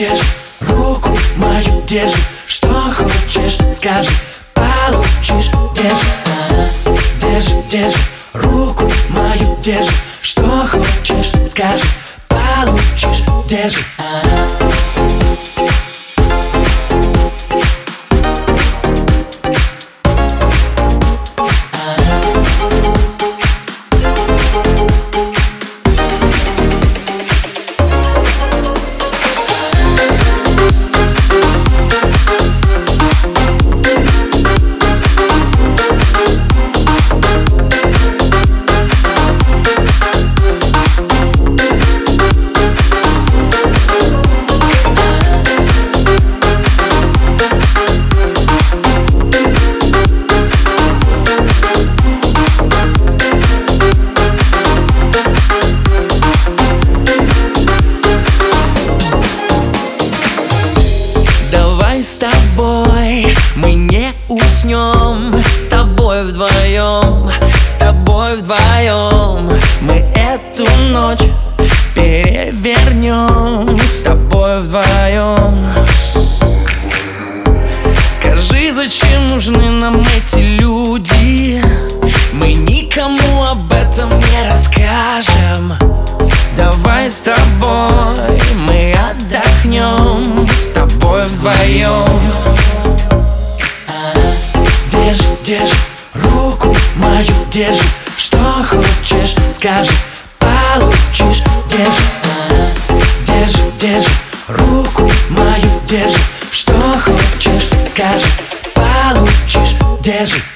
держи Руку мою держи. Что хочешь, скажи. Получишь, держи. Держи, держи Руку мою держи. Что хочешь, скажи. Получишь, держи Давай с тобой. Мы не уснем С тобой вдвоем, с тобой вдвоем Мы эту ночь перевернем С тобой вдвоем Скажи, зачем нужны нам эти люди? вдвоем Держи, держи руку мою, держи. Что хочешь, скажи, получишь Держи, держи, держи руку мою, держи. Что хочешь, скажи, получишь Держи.